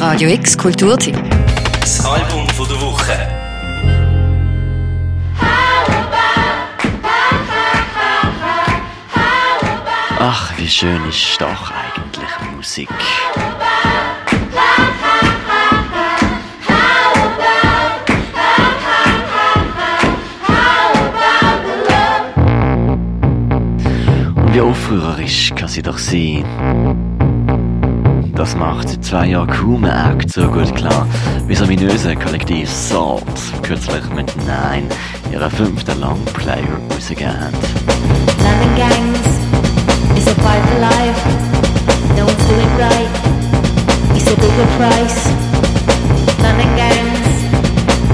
Radio X Kulturtipp. Das Album von der Woche. Ach, wie schön ist doch eigentlich Musik. Und wie aufrührerisch kann sie doch sein. Das macht zwei Jahren kaum Act so gut klar. Wie ominöse Kollektiv Salt. Kürzlich mit Nein ihrer fünften Longplayer rausgegeben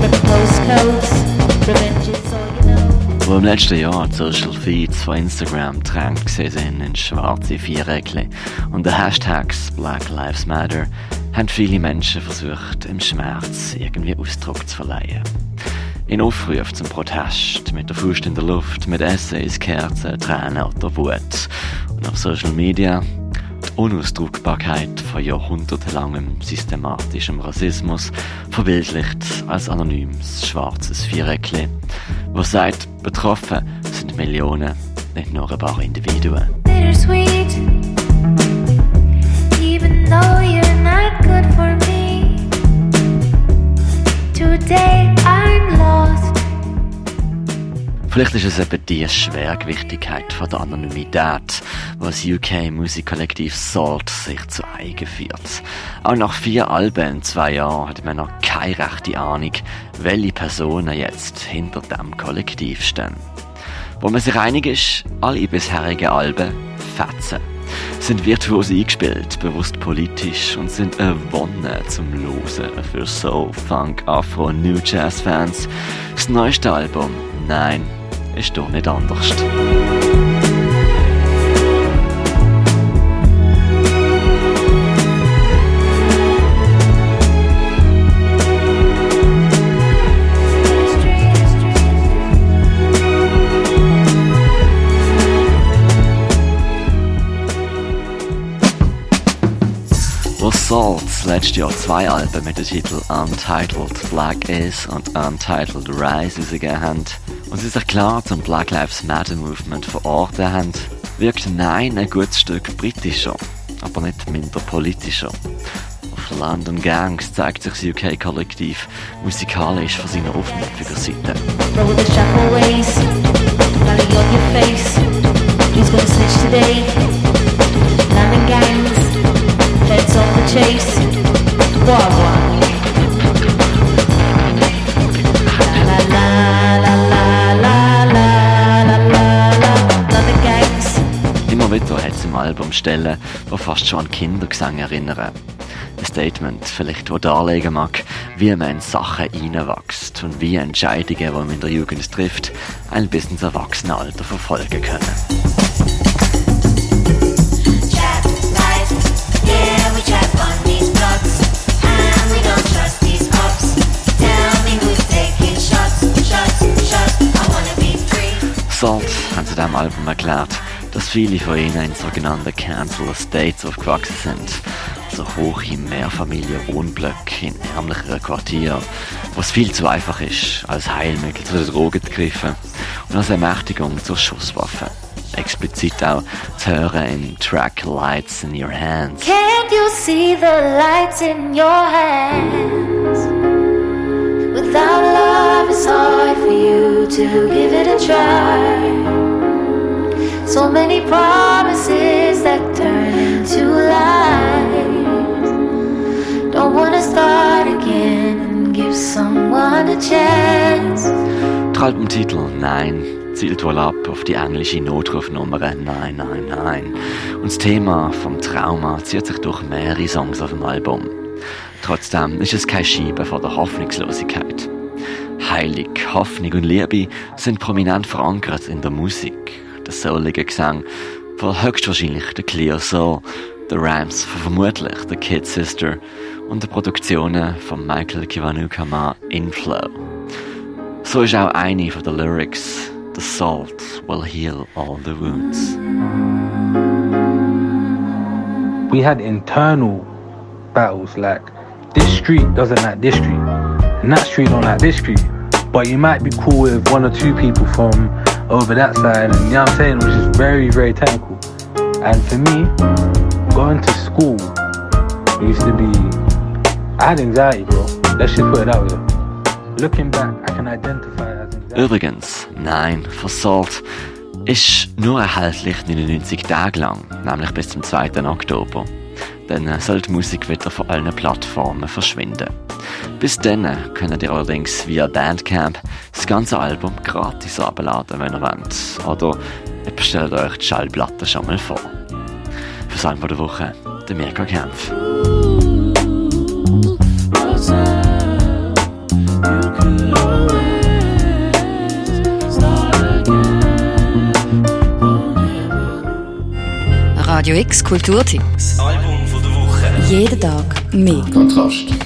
rip postcodes, Wo im letzten Jahr die Social Feeds von Instagram gesehen sind in schwarze Viereckchen und den Hashtags Black Lives Matter, haben viele Menschen versucht, im Schmerz irgendwie Ausdruck zu verleihen. In Aufruf zum Protest, mit der Faust in der Luft, mit Essays, Kerzen, Tränen oder Wut. Und auf Social Media die Unausdruckbarkeit von jahrhundertelangem systematischem Rassismus, verbildlicht als anonymes schwarzes Viereckchen, wo sagt, betroffen sind Millionen, nicht nur ein paar Individuen. Bittersweet. Even though you're not good for Vielleicht ist es eben die Schwergewichtigkeit von der Anonymität, was UK Musikkollektiv Salt sich zu eigen führt. Auch nach vier Alben in zwei Jahren hat man noch keine rechte Ahnung, welche Personen jetzt hinter dem Kollektiv stehen. Wo man sich einig ist, alle bisherigen Alben fetzen. Sind virtuos eingespielt, bewusst politisch und sind eine Wonne zum Losen für Soul, Funk, Afro New Jazz Fans. Das neueste Album, nein, ist doch nicht anders. Wo Salt letztes Jahr zwei Alben mit dem Titel Untitled Black Is und Untitled Rise rausgegeben haben und sie sich klar zum Black Lives Matter Movement verortet haben, wirkt Nein ein gutes Stück britischer, aber nicht minder politischer. Auf London Gangs zeigt sich das UK-Kollektiv musikalisch von seiner aufmüpfigen Seite. Roll Stellen, die fast schon an Kindergesang erinnern. Ein Statement vielleicht, das darlegen mag, wie man in Sachen reinwächst und wie Entscheidungen, die man in der Jugend trifft, ein bis ins Erwachsenenalter verfolgen können. Salt haben sie diesem Album erklärt dass viele von ihnen in sogenannten Cancel Estates aufgewachsen sind. So hohe Mehrfamilien-Wohnblöcke in ärmlicheren Quartieren, wo es viel zu einfach ist, als Heilmittel zu den Drogen zu greifen und als Ermächtigung zur Schusswaffe. Explizit auch zu hören im Track Lights in Your Hands. Can't you see the lights in your hands? Without love, it's hard for you to give it a try. So many promises that turn into lies. Don't wanna start again and give someone a chance. Der Albumtitel Nein zielt wohl ab auf die englische Notrufnummer 999 und das Thema vom Trauma zieht sich durch mehrere Songs auf dem Album. Trotzdem ist es kein Schieben von der Hoffnungslosigkeit. Heilig, Hoffnung und Liebe sind prominent verankert in der Musik. Der soulige Gesang von höchstwahrscheinlich der Clear Soul, der Rhymes von vermutlich der Kid Sister und der Produktionen von Michael Kiwanuka Inflow. So ist auch eine von den Lyrics The salt will heal all the wounds. we had internal battles like this street doesn't like this street, and that street don't like this street. But you might be cool with one or two people from over that side, and you know what I'm saying, which is very, very technical. And for me, going to school used to be, I had anxiety, bro. Let's just put it that way. Looking back, I can identify as anxiety. Übrigens, nein, Versalt ist nur erhältlich 99 Tage lang, nämlich bis zum 2. Oktober. Dann äh, soll die Musik wieder von allen Plattformen verschwinden. Bis dann könnt ihr allerdings via Bandcamp das ganze Album gratis abladen, wenn ihr wollt. Oder ihr bestellt euch die Schallplatte schon mal vor. Für das Album der Woche, der Mirko Kempf. Radio X Kulturtipp. Das Album von der Woche. Jeden Tag mehr. Kontrast.